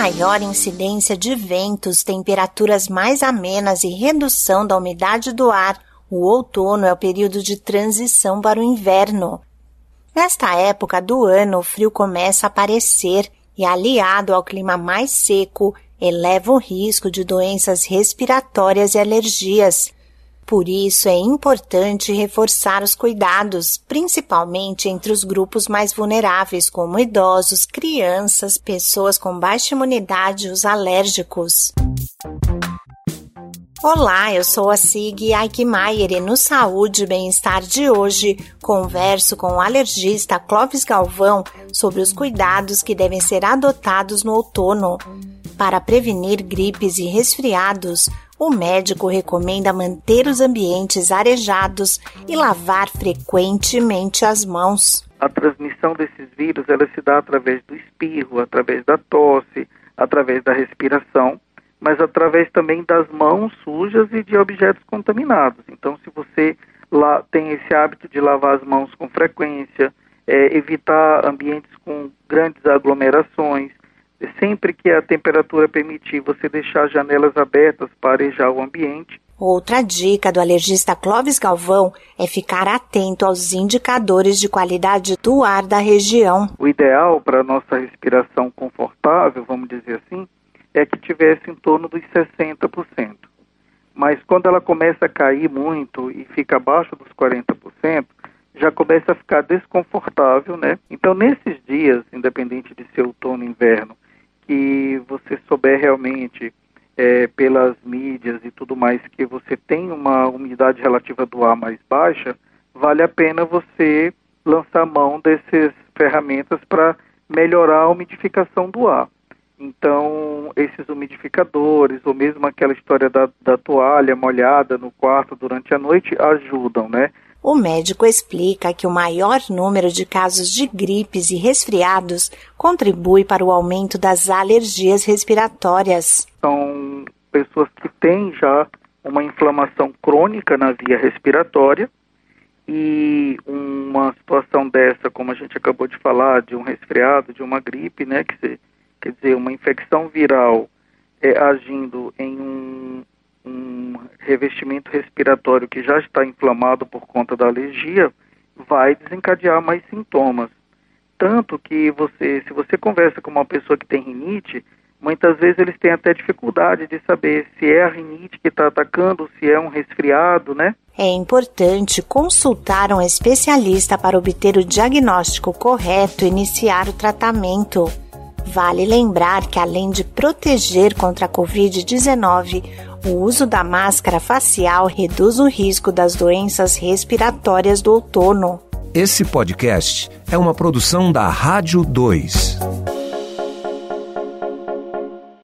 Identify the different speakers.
Speaker 1: maior incidência de ventos, temperaturas mais amenas e redução da umidade do ar, o outono é o período de transição para o inverno. Nesta época do ano, o frio começa a aparecer e, aliado ao clima mais seco, eleva o risco de doenças respiratórias e alergias. Por isso é importante reforçar os cuidados, principalmente entre os grupos mais vulneráveis, como idosos, crianças, pessoas com baixa imunidade e os alérgicos. Olá, eu sou a Sig Aikmaier e no Saúde e Bem-Estar de hoje converso com o alergista Clóvis Galvão sobre os cuidados que devem ser adotados no outono. Para prevenir gripes e resfriados, o médico recomenda manter os ambientes arejados e lavar frequentemente as mãos.
Speaker 2: A transmissão desses vírus ela se dá através do espirro, através da tosse, através da respiração mas através também das mãos sujas e de objetos contaminados. Então, se você lá tem esse hábito de lavar as mãos com frequência, é, evitar ambientes com grandes aglomerações, sempre que a temperatura permitir, você deixar as janelas abertas para arejar o ambiente.
Speaker 1: Outra dica do alergista Clóvis Galvão é ficar atento aos indicadores de qualidade do ar da região.
Speaker 2: O ideal para a nossa respiração confortável, vamos dizer assim, é que tivesse em torno dos 60%. Mas quando ela começa a cair muito e fica abaixo dos 40%, já começa a ficar desconfortável, né? Então, nesses dias, independente de ser outono ou inverno, que você souber realmente é, pelas mídias e tudo mais que você tem uma umidade relativa do ar mais baixa, vale a pena você lançar mão dessas ferramentas para melhorar a umidificação do ar. Então, esses umidificadores, ou mesmo aquela história da, da toalha molhada no quarto durante a noite, ajudam, né?
Speaker 1: O médico explica que o maior número de casos de gripes e resfriados contribui para o aumento das alergias respiratórias.
Speaker 2: São pessoas que têm já uma inflamação crônica na via respiratória e uma situação dessa, como a gente acabou de falar, de um resfriado, de uma gripe, né, que quer dizer, uma infecção viral é, agindo em um revestimento respiratório que já está inflamado por conta da alergia, vai desencadear mais sintomas. Tanto que você, se você conversa com uma pessoa que tem rinite, muitas vezes eles têm até dificuldade de saber se é a rinite que está atacando, se é um resfriado, né?
Speaker 1: É importante consultar um especialista para obter o diagnóstico correto e iniciar o tratamento. Vale lembrar que, além de proteger contra a Covid-19, o uso da máscara facial reduz o risco das doenças respiratórias do outono.
Speaker 3: Esse podcast é uma produção da Rádio 2.